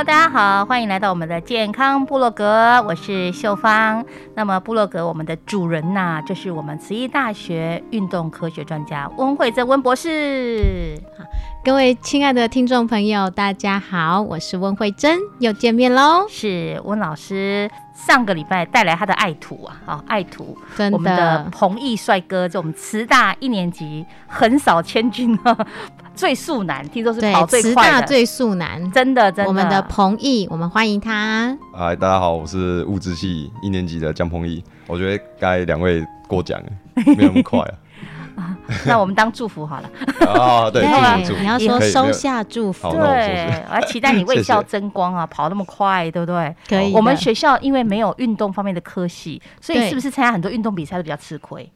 Hello，大家好，欢迎来到我们的健康部落格，我是秀芳。那么部落格我们的主人呐，就是我们慈义大学运动科学专家温慧珍温博士。各位亲爱的听众朋友，大家好，我是温慧珍，又见面喽。是温老师上个礼拜带来他的爱徒啊，好爱徒，我们的彭毅帅哥，就我们慈大一年级横扫千军啊。最速男，听说是跑最快的。大最速男，真的真的。我们的彭毅，我们欢迎他。嗨，大家好，我是物质系一年级的江彭毅。我觉得该两位过奖，没有那么快啊。那我们当祝福好了。啊，对，你要说收下祝福。对，我期待你为校争光啊，跑那么快，对不对？可以。我们学校因为没有运动方面的科系，所以是不是参加很多运动比赛都比较吃亏？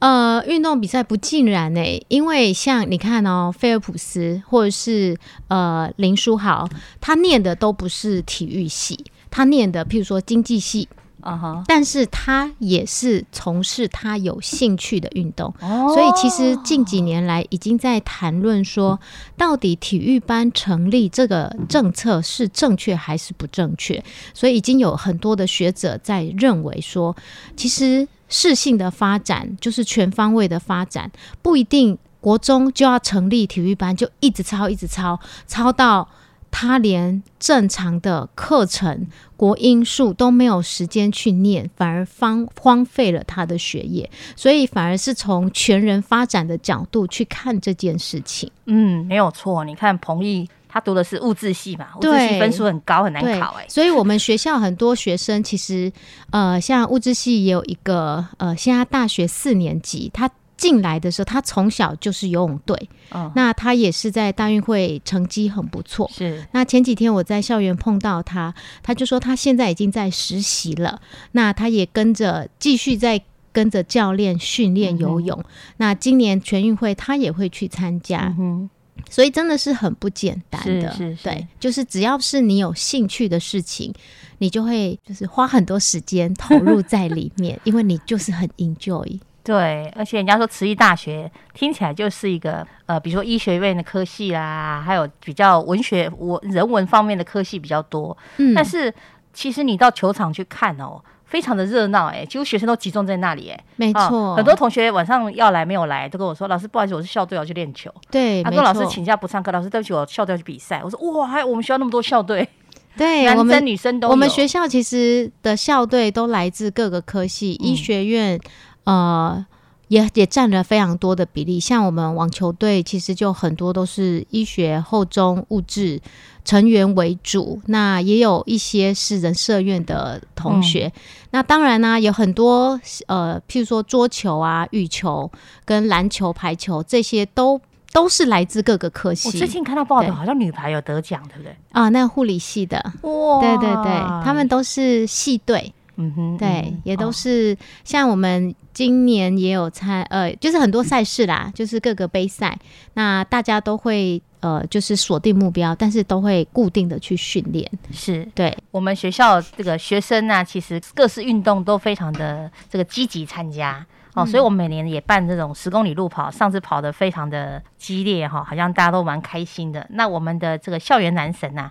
呃，运动比赛不尽然呢，因为像你看哦，菲尔普斯或者是呃林书豪，他念的都不是体育系，他念的譬如说经济系，啊哈，但是他也是从事他有兴趣的运动，所以其实近几年来已经在谈论说，到底体育班成立这个政策是正确还是不正确，所以已经有很多的学者在认为说，其实。适性的发展就是全方位的发展，不一定国中就要成立体育班，就一直抄一直抄，抄到他连正常的课程国英数都没有时间去念，反而荒荒废了他的学业，所以反而是从全人发展的角度去看这件事情。嗯，没有错。你看彭毅。他读的是物质系嘛？物质系分数很高，很难考哎。所以，我们学校很多学生其实，呃，像物质系也有一个，呃，现在大学四年级，他进来的时候，他从小就是游泳队。哦。那他也是在大运会成绩很不错。是。那前几天我在校园碰到他，他就说他现在已经在实习了。那他也跟着继续在跟着教练训练游泳。那今年全运会他也会去参加。嗯。所以真的是很不简单的，对，就是只要是你有兴趣的事情，你就会就是花很多时间投入在里面，因为你就是很 enjoy。对，而且人家说慈义大学听起来就是一个呃，比如说医学院的科系啦，还有比较文学文人文方面的科系比较多。嗯，但是其实你到球场去看哦。非常的热闹哎，几乎学生都集中在那里哎，没错，很多同学晚上要来没有来，都跟我说：“老师，不好意思，我是校队要去练球。”对，他跟老师请假不上课，老师对不起，我校队要去比赛。我说：“哇，还有我们学校那么多校队，对，男生女生都。我们学校其实的校队都来自各个科系，医学院呃也也占了非常多的比例。像我们网球队，其实就很多都是医学、后中、物质。成员为主，那也有一些是人社院的同学。那当然呢，有很多呃，譬如说桌球啊、羽球、跟篮球、排球这些，都都是来自各个科系。我最近看到报道，好像女排有得奖，对不对？啊，那护理系的，哇，对对对，他们都是系队。嗯哼，对，也都是像我们今年也有参，呃，就是很多赛事啦，就是各个杯赛，那大家都会呃，就是锁定目标，但是都会固定的去训练。是对我们学校这个学生呢，其实各式运动都非常的这个积极参加。哦，所以我们每年也办这种十公里路跑，上次跑的非常的激烈哈，好像大家都蛮开心的。那我们的这个校园男神呐，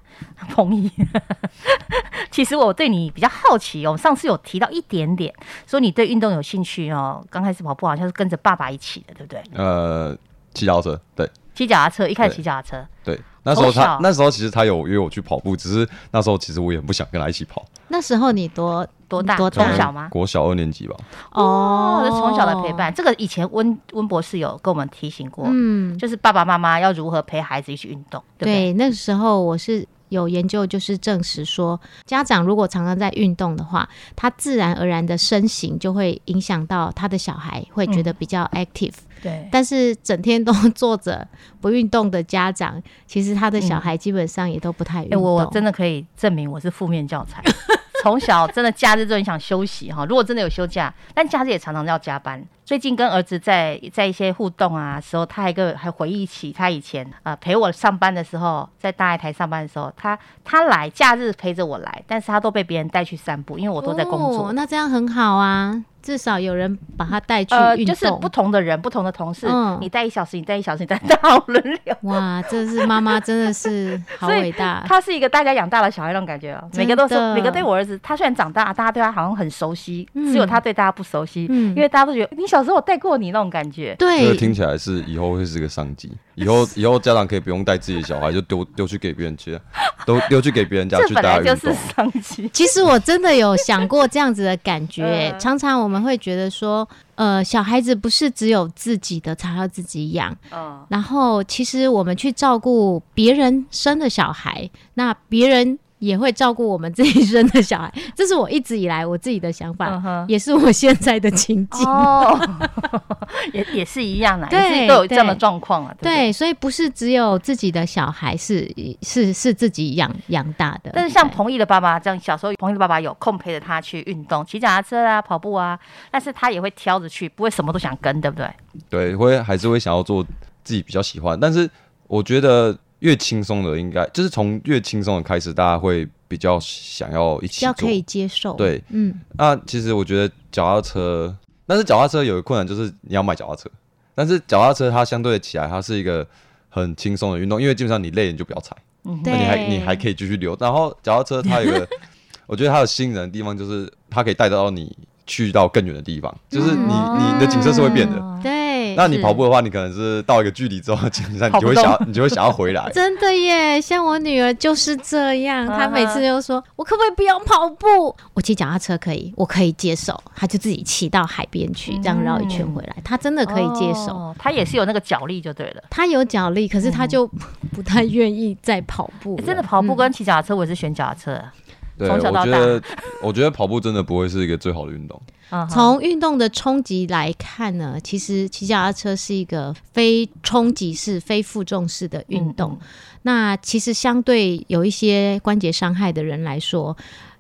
彭毅，其实我对你比较好奇哦，上次有提到一点点，说你对运动有兴趣哦，刚开始跑步好像是跟着爸爸一起的，对不对？呃，骑脚踏车，对，骑脚踏车，一开始骑脚踏车，对。那时候他那时候其实他有约我去跑步，只是那时候其实我也不想跟他一起跑。那时候你多多大？多大？小吗？国小二年级吧。哦，从小的陪伴，这个以前温温博士有跟我们提醒过，嗯，就是爸爸妈妈要如何陪孩子一起运动。对，那时候我是有研究，就是证实说，家长如果常常在运动的话，他自然而然的身形就会影响到他的小孩，会觉得比较 active。对，但是整天都坐着不运动的家长，其实他的小孩基本上也都不太运动。我真的可以证明我是负面教材。从小真的假日就很想休息哈，如果真的有休假，但假日也常常要加班。最近跟儿子在在一些互动啊时候，他还个还回忆起他以前啊陪我上班的时候，在大爱台上班的时候，他他来假日陪着我来，但是他都被别人带去散步，因为我都在工作。那这样很好啊。至少有人把他带去就是不同的人、不同的同事，你带一小时，你带一小时，你带到轮流。哇，这是妈妈真的是好伟大。他是一个大家养大的小孩那种感觉哦，每个都是每个对我儿子，他虽然长大，大家对他好像很熟悉，只有他对大家不熟悉，因为大家都觉得你小时候我带过你那种感觉。对，听起来是以后会是个商机。以后 以后家长可以不用带自己的小孩，就丢丢去给别人去，都丢去给别人家 去打就是商机。其实我真的有想过这样子的感觉，常常我们会觉得说，呃，小孩子不是只有自己的才要自己养，然后其实我们去照顾别人生的小孩，那别人。也会照顾我们这一生的小孩，这是我一直以来我自己的想法，也是我现在的情境。哦，也也是一样的，对，都有这样的状况啊。对，所以不是只有自己的小孩是是是自己养养大的。但是像彭毅的爸爸这样，小时候彭毅的爸爸有空陪着他去运动，骑脚踏车啊，跑步啊，但是他也会挑着去，不会什么都想跟，对不对？对，会还是会想要做自己比较喜欢，但是我觉得。越轻松的应该就是从越轻松的开始，大家会比较想要一起做，可以接受。对，嗯。那其实我觉得脚踏车，但是脚踏车有个困难就是你要买脚踏车，但是脚踏车它相对起来它是一个很轻松的运动，因为基本上你累你就不要踩，那你还你还可以继续溜。然后脚踏车它有个，我觉得它有吸引人的地方就是它可以带得到你去到更远的地方，就是你你的景色是会变的。对。那你跑步的话，你可能是到一个距离之后，基本上你就会想，你就会想要回来。真的耶，像我女儿就是这样，她每次就说：“我可不可以不要跑步？我骑脚踏车可以，我可以接受。”她就自己骑到海边去，这样绕一圈回来，她真的可以接受。她也是有那个脚力就对了。她有脚力，可是她就不太愿意再跑步。真的跑步跟骑脚踏车，我是选脚踏车。对，我觉得，我觉得跑步真的不会是一个最好的运动。从运动的冲击来看呢，其实骑脚踏车是一个非冲击式、非负重式的运动。那其实相对有一些关节伤害的人来说，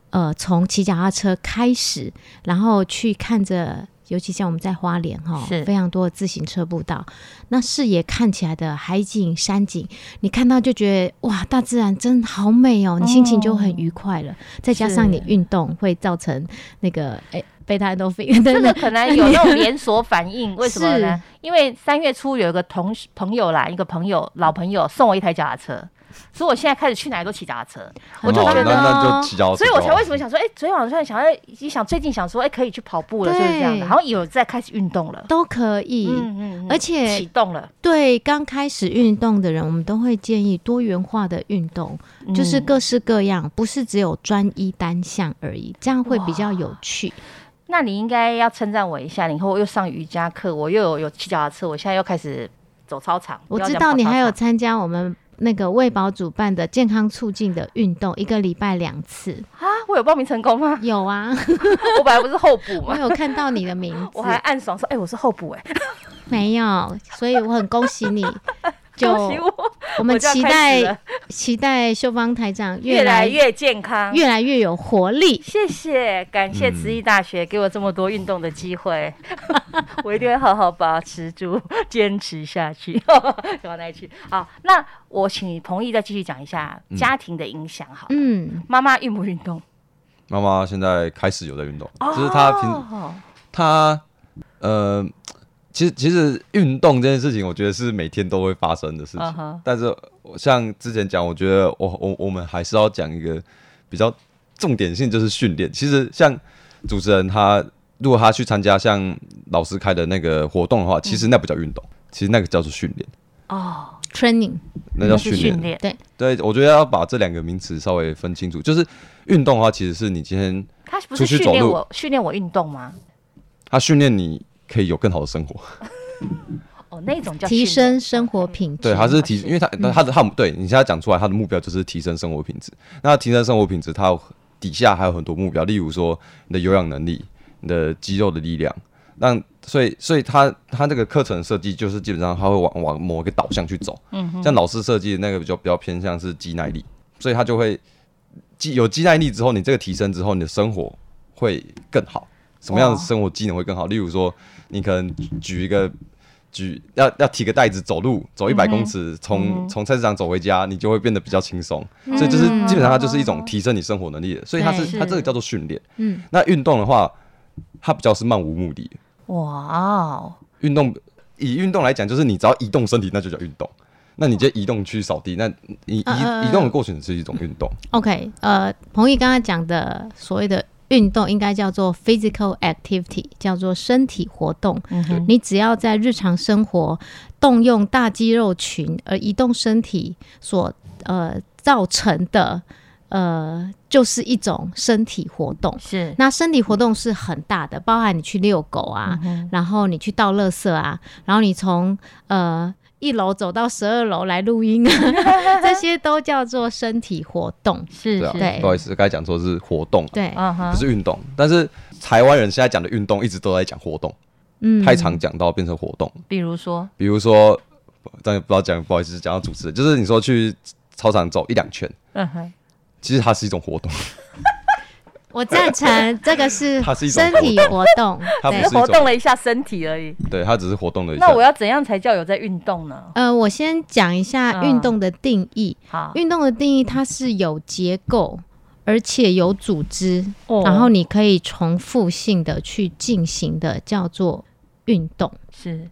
呃，从骑脚踏车开始，然后去看着。尤其像我们在花莲哈，是非常多的自行车步道，那视野看起来的海景、山景，你看到就觉得哇，大自然真好美哦，你心情就很愉快了。再加上你运动会造成那个哎贝塔多菲，这个 可能有那种连锁反应，为什么呢？因为三月初有一个同朋友啦，一个朋友老朋友送我一台脚踏车。所以我现在开始去哪里都骑脚踏车，我就觉得，所以我才为什么想说，哎，昨天晚上想要一想，最近想说，哎，可以去跑步了，就是这样的，然后有在开始运动了，都可以，嗯嗯，而且启动了。对，刚开始运动的人，我们都会建议多元化的运动，就是各式各样，不是只有专一单项而已，这样会比较有趣。那你应该要称赞我一下，以后又上瑜伽课，我又有有骑脚踏车，我现在又开始走操场。我知道你还有参加我们。那个卫保主办的健康促进的运动，一个礼拜两次啊！我有报名成功吗？有啊，我本来不是候补吗？我有看到你的名字，我还暗爽说：“哎，我是候补哎。”没有，所以我很恭喜你。恭喜我！我们期待期待秀芳台长越来越健康，越来越有活力。谢谢，感谢慈义大学给我这么多运动的机会，我一定会好好把持住，坚持下去。往那去。好，那我请彭毅再继续讲一下家庭的影响。好，嗯，妈妈运不运动？妈妈现在开始有在运动，就是她平她呃，其实其实运动这件事情，我觉得是每天都会发生的事情。但是像之前讲，我觉得我我我们还是要讲一个比较重点性，就是训练。其实像主持人他如果他去参加像老师开的那个活动的话，其实那不叫运动，其实那个叫做训练，哦，training，那叫是训练。对，对，我觉得要把这两个名词稍微分清楚。就是运动的话，其实是你今天他不是出去走路训练我训练我运动吗？他训练你可以有更好的生活。哦，那种叫提升生活品质。对，他是提，因为他他的他对你现在讲出来，他的目标就是提升生活品质。那提升生活品质，它有底下还有很多目标，例如说你的有氧能力、你的肌肉的力量。那所以所以他他这个课程设计就是基本上他会往往某一个导向去走。嗯像老师设计的那个比较比较偏向是肌耐力，所以他就会肌有肌耐力之后，你这个提升之后，你的生活会更好。什么样的生活技能会更好？例如说，你可能举一个举要要提个袋子走路，走一百公尺，从从菜市场走回家，你就会变得比较轻松。所以就是基本上它就是一种提升你生活能力的，所以它是对它这个叫做训练。嗯，那运动的话，它比较是漫无目的。哇哦，运动以运动来讲，就是你只要移动身体，那就叫运动。那你就移动去扫地，那你移呃移动的过程是一种运动。OK，呃，彭毅刚刚讲的所谓的运动，应该叫做 physical activity，叫做身体活动。嗯，你只要在日常生活动用大肌肉群而移动身体所呃造成的呃，就是一种身体活动。是那身体活动是很大的，包含你去遛狗啊，嗯然后你去倒垃圾啊，然后你从呃一楼走到十二楼来录音。啊，这些都叫做身体活动。是是，对不好意思，刚才讲错是活动啊，对，不，是运动。但是台湾人现在讲的运动，一直都在讲活动，嗯。太常讲到变成活动。比如说，比如说，但不知道讲，不好意思，讲到主持人，就是你说去操场走一两圈，嗯哼，其实它是一种活动，我赞成 这个是它是一种身体活动，对它不是一种活动了一下身体而已。对，它只是活动了一下。那我要怎样才叫有在运动呢？呃，我先讲一下嗯运动的定义。好，运动的定义，它是有结构，而且有组织，哦然后你可以重复性的去进行的，叫做运动。是，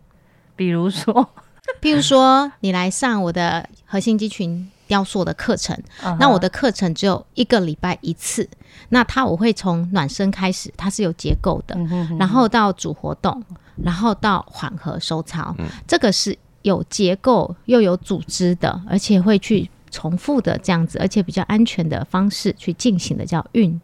比如说，譬如说，你来上我的核心肌群雕塑的课程，嗯那我的课程只有一个礼拜一次，那它我会从暖身开始，它是有结构的，嗯哼哼然后到主活动，然后到缓和收操，嗯。这个是有结构又有组织的，而且会去重复的这样子，而且比较安全的方式去进行的叫运动。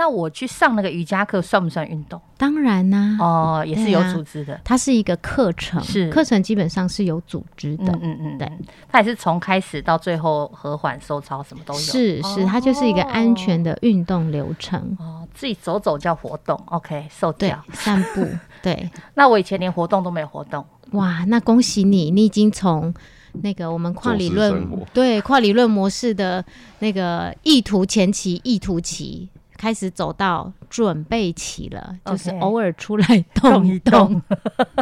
那我去上那个瑜伽课算不算运动？当然啦、哦，也是有组织的。它是一个课程，是课程基本上是有组织的。嗯嗯嗯，对，它也是从开始到最后和缓收操什么都有。是是，它就是一个安全的运动流程。哦，自己走走叫活动，OK，受对教。，散步，对，那我以前连活动都没有活动，哇，那恭喜你，你已经从那个我们跨理论对跨理论模式的那个意图前期、意图期开始走到准备期了，就是偶尔出来动一动。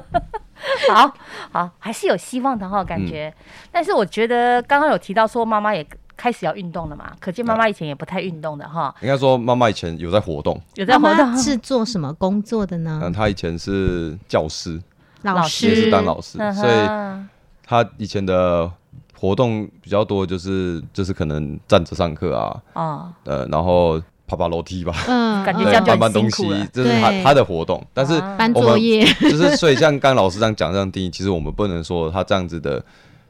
好好，还是有希望的哈，感觉。但是我觉得刚刚有提到说妈妈也开始要运动了嘛，可见妈妈以前也不太运动的哈，应该说妈妈以前有在活动，有在活动。是做什么工作的呢？嗯，？她以前是教师，老也是师当老师，嗯所以哼她以前的活动比较多，就是就是可能站着上课啊，哦，呃，然后爬爬楼梯吧，嗯，感觉嗯这样搬搬东西，这是他他的活动，但是啊。搬作业，就是所以像刚刚老师这样讲这样定义，其实我们不能说他这样子的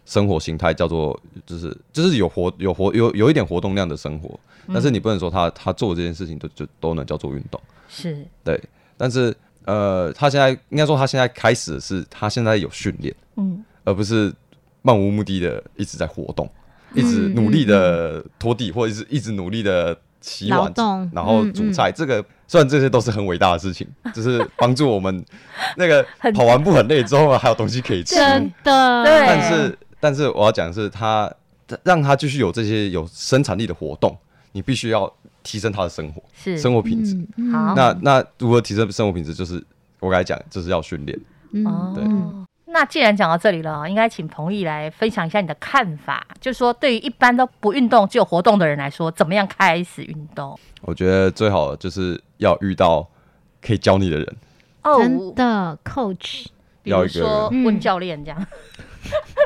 生活形态叫做就是就是有活有活有有一点活动量的生活，但是你不能说他他做这件事情都就都能叫做运动，是。对。但是呃，他现在应该说他现在开始是他现在有训练，嗯，而不是漫无目的的一直在活动，一直努力的拖地，或者是一直努力的洗碗，然后嗯煮菜。这个虽然这些都是很伟大的事情，就是帮助我们那个跑完步很累之后还有东西可以吃，真的，对但是但是我要讲的是他让他继续有这些有生产力的活动，你必须要提升他的生活是生活品质。好那那如何提升生活品质？就是我刚才讲，就是要训练。嗯哦嗯那既然讲到这里了，应该请彭毅来分享一下你的看法，就是说对于一般都不运动只有活动的人来说，怎么样开始运动？我觉得最好就是要遇到可以教你的人。真的，coach，比如说问教练这样。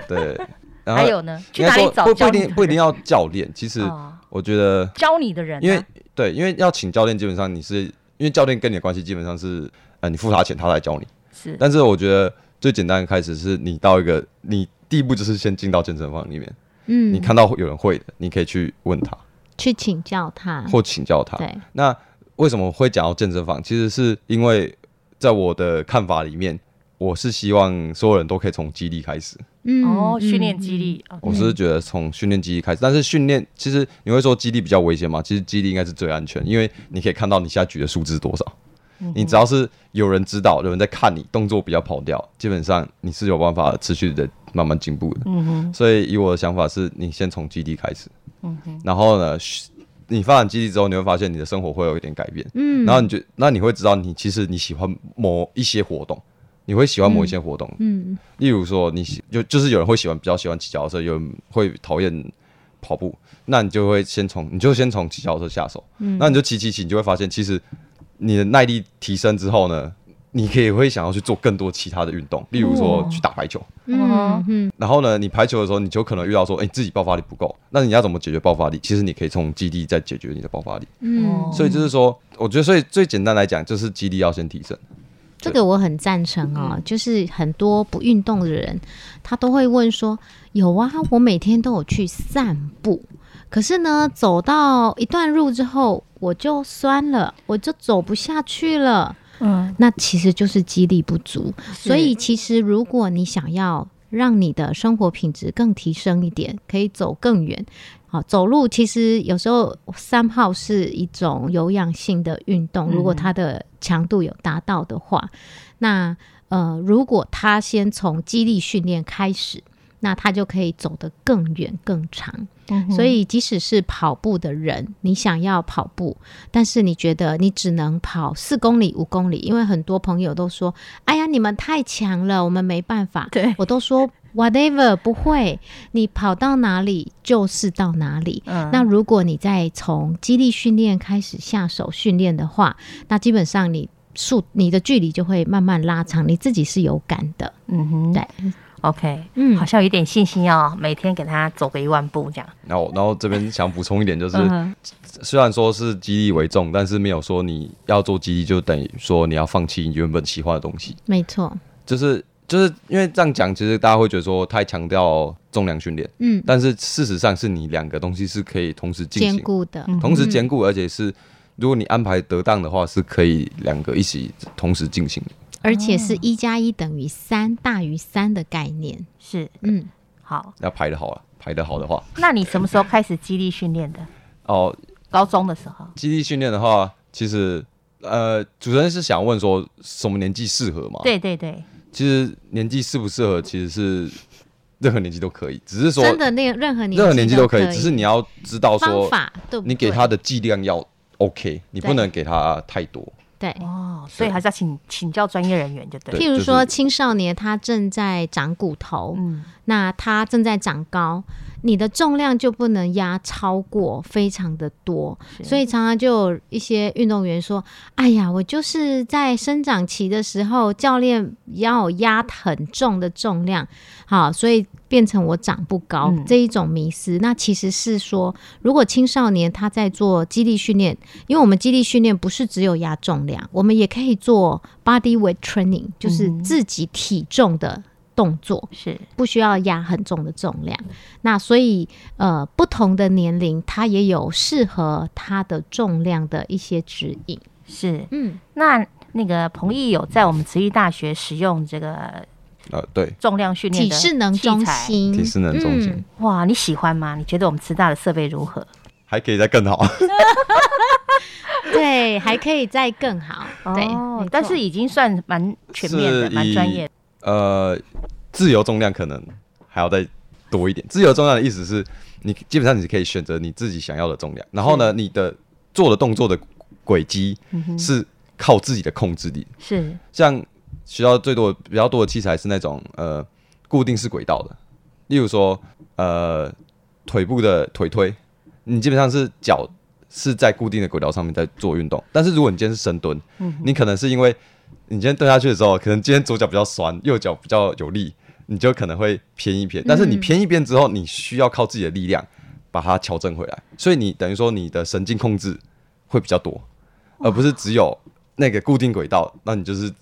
对，然后还有呢？去哪里找？不不一定不一定要教练，其实我觉得教你的人，因为对，因为要请教练，基本上你是因为教练跟你的关系基本上是，呃，你付他钱，他来教你。是，但是我觉得最简单的开始是你到一个你第一步就是先进到健身房里面，嗯，你看到有人会的，你可以去问他，去请教他，或请教他。对，那为什么会讲到健身房？其实是因为在我的看法里面。我是希望所有人都可以从激励开始，嗯，哦，训练激励。我是觉得从训练激励开始，但是训练其实你会说激励比较危险吗？其实激励应该是最安全，因为你可以看到你现在举的数字多少，你只要是有人知道，有人在看你动作比较跑掉，基本上你是有办法持续的慢慢进步的。嗯哼，所以以我的想法是，你先从基地开始，嗯哼，然后呢，你发展基地之后，你会发现你的生活会有一点改变，嗯，然后你就那你会知道你其实你喜欢某一些活动。你会喜欢某一些活动，嗯，例如说你喜就就是有人会喜欢比较喜欢骑脚踏车，有人会讨厌跑步，那你就会先从你就先从骑脚踏车下手，嗯，那你就骑骑骑，你就会发现其实你的耐力提升之后呢，你可以会想要去做更多其他的运动，例如说去打排球，嗯嗯，然后呢，你排球的时候你就可能遇到说，哎，自己爆发力不够，那你要怎么解决爆发力？其实你可以从基地再解决你的爆发力，嗯，所以就是说，我觉得所以最简单来讲，就是基地要先提升。这个我很赞成哦，就是很多不运动的人，他都会问说：“有啊，我每天都有去散步，可是呢，走到一段路之后，我就酸了，我就走不下去了。”嗯，那其实就是肌力不足。所以，其实如果你想要让你的生活品质更提升一点，可以走更远。好，走路其实有时候三号是一种有氧性的运动，如果它的强度有达到的话，那呃，如果他先从肌力训练开始，那他就可以走得更远更长。所以，即使是跑步的人，你想要跑步，但是你觉得你只能跑四公里、五公里，因为很多朋友都说：“哎呀，你们太强了，我们没办法。”对我都说。Whatever 不会，你跑到哪里就是到哪里。那如果你再从肌力训练开始下手训练的话，那基本上你速你的距离就会慢慢拉长，你自己是有感的。嗯哼，对，OK，嗯，好像有点信心哦，每天给他走个一万步这样。然后，然后这边想补充一点，就是虽然说是肌力为重，但是没有说你要做肌力就等于说你要放弃你原本喜欢的东西。没错，就是。就是因为这样讲，其实大家会觉得说太强调重量训练，嗯，但是事实上是你两个东西是可以同时进行兼顾的，同时兼顾，而且是如果你安排得当的话，是可以两个一起同时进行的，而且是一加一等于三大于三的概念，是。嗯。好，要排的好啊，排的好的话，那你什么时候开始激励训练的？哦，高中的时候，激励训练的话，其实呃，主持人是想问说什么年纪适合吗？对对对。其实年纪适不适合，其实是任何年纪都可以，只是说真的那个任何年任何年纪都可以，只是你要知道说，对你给他的剂量要 OK，你不能给他太多。对哦，所以还是要请请教专业人员就对。譬如说青少年他正在长骨头，嗯，那他正在长高。你的重量就不能压超过非常的多，所以常常就有一些运动员说：“哎呀，我就是在生长期的时候，教练要压很重的重量，好，所以变成我长不高这一种迷思。那其实是说，如果青少年他在做肌力训练，因为我们肌力训练不是只有压重量，我们也可以做 body weight training，就是自己体重的。”动作是不需要压很重的重量，那所以呃，不同的年龄它也有适合它的重量的一些指引。是，嗯，那那个彭毅有在我们慈义大学使用这个呃，对重量训练体适能中心，体适能中心，哇，你喜欢吗？你觉得我们慈大的设备如何？还可以再更好。对，还可以再更好。对，但是已经算蛮全面的，蛮专业。呃，自由重量可能还要再多一点。自由重量的意思是你基本上你可以选择你自己想要的重量，然后呢，你的做的动作的轨迹是靠自己的控制力。是像学校最多比较多的器材是那种呃固定式轨道的，例如说呃腿部的腿推，你基本上是脚是在固定的轨道上面在做运动。但是如果你今天是深蹲，你可能是因为你今天蹲下去的时候，可能今天左脚比较酸，右脚比较有力，你就可能会偏一偏。但是你偏一边之后，你需要靠自己的力量把它调整回来，所以你等于说你的神经控制会比较多，而不是只有那个固定轨道，那你就是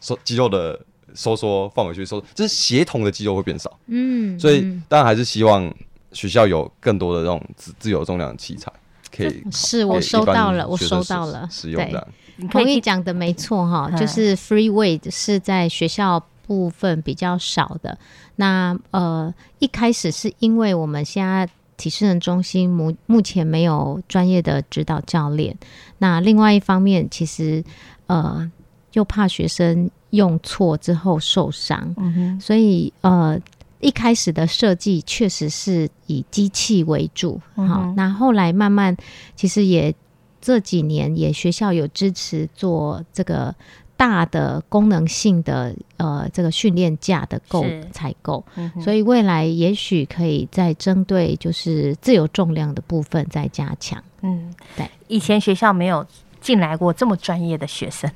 收肌肉的收缩放回去收，就是协同的肌肉会变少。嗯，所以当然还是希望学校有更多的这种自自由重量器材。可以是我收到了，我收到了。对，同意讲的没错哈，就是 free weight 是在学校部分比较少的。那呃，一开始是因为我们现在体适能中心目目前没有专业的指导教练。那另外一方面，其实呃又怕学生用错之后受伤，所以呃。一开始的设计确实是以机器为主，好，那后来慢慢，其实也这几年也学校有支持做这个大的功能性的呃这个训练架的购采购，所以未来也许可以再针对就是自由重量的部分再加强。嗯，对，以前学校没有进来过这么专业的学生。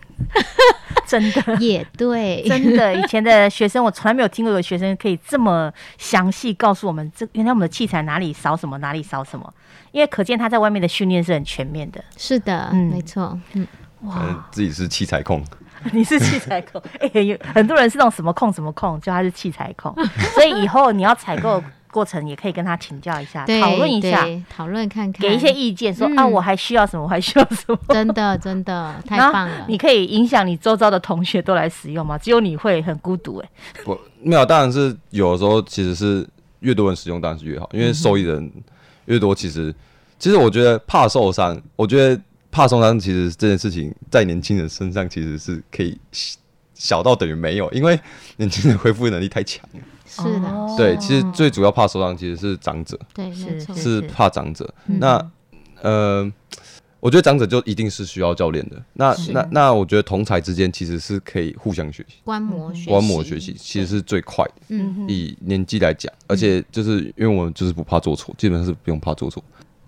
真的。也对，真的以前的学生，我从来没有听过有学生可以这么详细告诉我们，这原来我们的器材哪里少什么，哪里少什么。因为可见他在外面的训练是很全面的。是的，嗯，没错，嗯，哇，自己是器材控，你是器材控，哎，有很多人是那种什么控什么控，就他是器材控，所以以后你要采购。过程也可以跟他请教一下，讨论一下，讨论看看，给一些意见，说啊，我还需要什么，我还需要什么？真的，真的 太棒了！你可以影响你周遭的同学都来使用吗？只有你会很孤独哎。不，没有，当然是有的时候其实是越多人使用当然是越好，因为受益人越多，其实其实我觉得怕受伤，我觉得怕受伤，其实这件事情在年轻人身上其实是可以小到等于没有，因为年轻人恢复能力太强。是的，对，其实最主要怕受伤其实是长者，对，是是。怕长者。那呃，我觉得长者就一定是需要教练的。那那那，我觉得同才之间其实是可以互相学习，观摩观摩学习，其实是最快的。嗯，以年纪来讲，而且就是因为我们就是不怕做错，基本上是不用怕做错。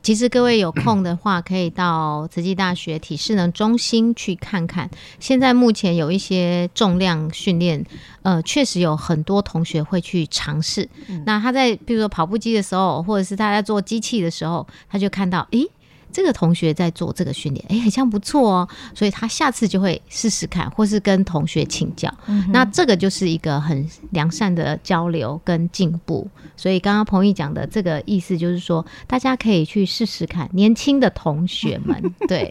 其实各位有空的话，可以到慈济大学体适能中心去看看。现在目前有一些重量训练，呃，确实有很多同学会去尝试。那他在比如说跑步机的时候，或者是他在做机器的时候，他就看到，诶。这个同学在做这个训练，哎，好像不错哦，所以他下次就会试试看，或是跟同学请教。那这个就是一个很良善的交流跟进步。所以刚刚彭毅讲的这个意思就是说，大家可以去试试看，年轻的同学们，对，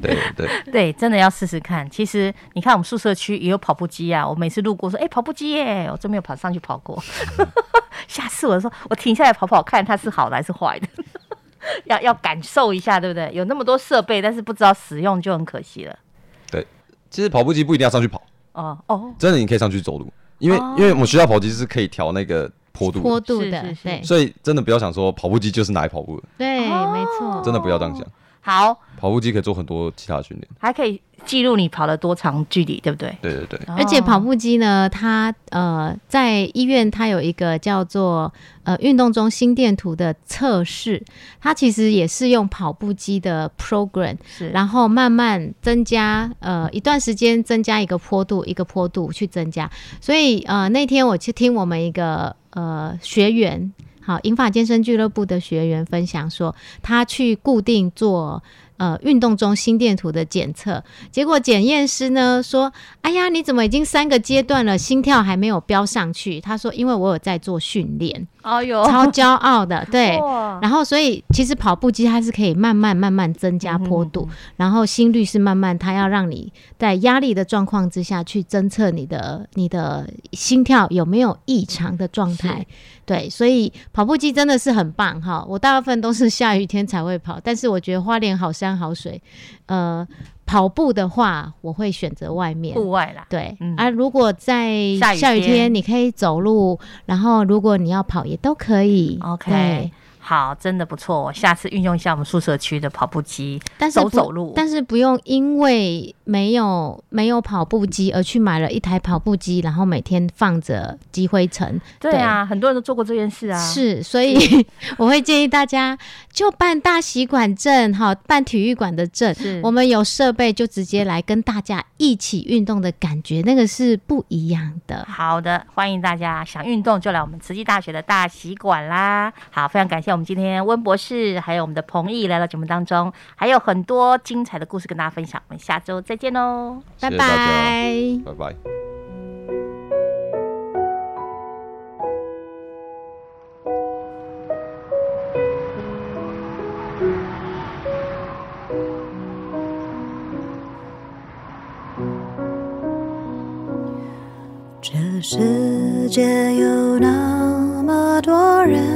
对对 对，真的要试试看。其实你看，我们宿舍区也有跑步机啊，我每次路过说，哎，跑步机耶，我真没有跑上去跑过。下次我说，我停下来跑跑看，它是好的还是坏的。要要感受一下，对不对？有那么多设备，但是不知道使用就很可惜了。对，其实跑步机不一定要上去跑。哦哦，真的你可以上去走路，因为因为我们学校跑步机是可以调那个坡度坡度的，对。所以真的不要想说跑步机就是拿来跑步的。对，没错。真的不要这样想。好，跑步机可以做很多其他训练，还可以记录你跑了多长距离，对不对？对对对。而且跑步机呢，它呃在医院它有一个叫做呃运动中心电图的测试，它其实也是用跑步机的 program，然后慢慢增加呃一段时间增加一个坡度一个坡度去增加，所以呃那天我去听我们一个呃学员。好，银发健身俱乐部的学员分享说，他去固定做。呃，运动中心电图的检测结果，检验师呢说：“哎呀，你怎么已经三个阶段了，心跳还没有飙上去？”他说：“因为我有在做训练。”超骄傲的，对。然后，所以其实跑步机它是可以慢慢慢慢增加坡度，然后心率是慢慢，它要让你在压力的状况之下去侦测你的你的心跳有没有异常的状态。对，所以跑步机真的是很棒哈。我大部分都是下雨天才会跑，但是我觉得花莲好山好水，呃，跑步的话我会选择外面户外啦。对，啊，如果在下雨天，你可以走路，然后如果你要跑也都可以。OK。好，真的不错，我下次运用一下我们宿舍区的跑步机，但是走走路。但是不用因为没有没有跑步机而去买了一台跑步机，然后每天放着积灰尘。对啊，很多人都做过这件事啊。是，所以 我会建议大家就办大习馆证，哈，办体育馆的证。我们有设备，就直接来跟大家一起运动的感觉，那个是不一样的。好的，欢迎大家想运动就来我们慈济大学的大习馆啦。好，非常感谢。我们今天温博士还有我们的彭毅来到节目当中，还有很多精彩的故事跟大家分享。我们下周再见喽，拜拜，拜拜。这世界有那么多人。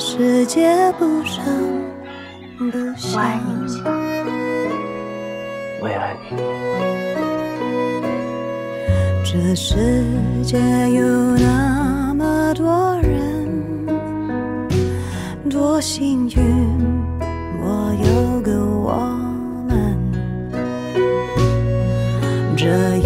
世界不声不响。我也爱你。这世界有那么多人，多幸运，我有个我们。这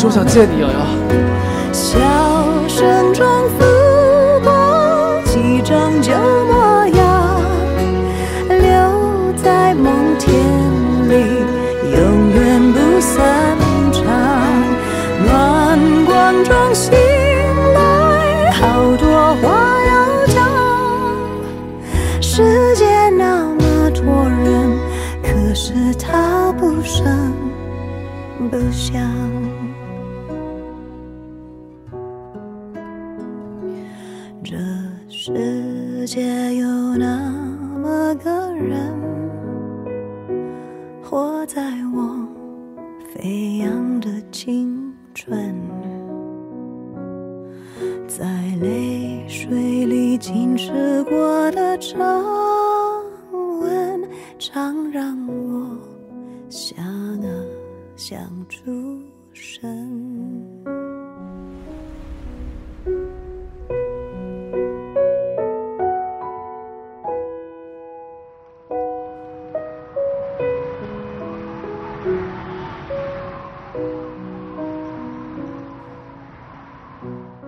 说我想见你，瑶瑶。笑声中拂过几张旧模样，留在梦田里，永远不散场。暖光中醒来，好多话要讲。世界那么多人，可是他不声不响。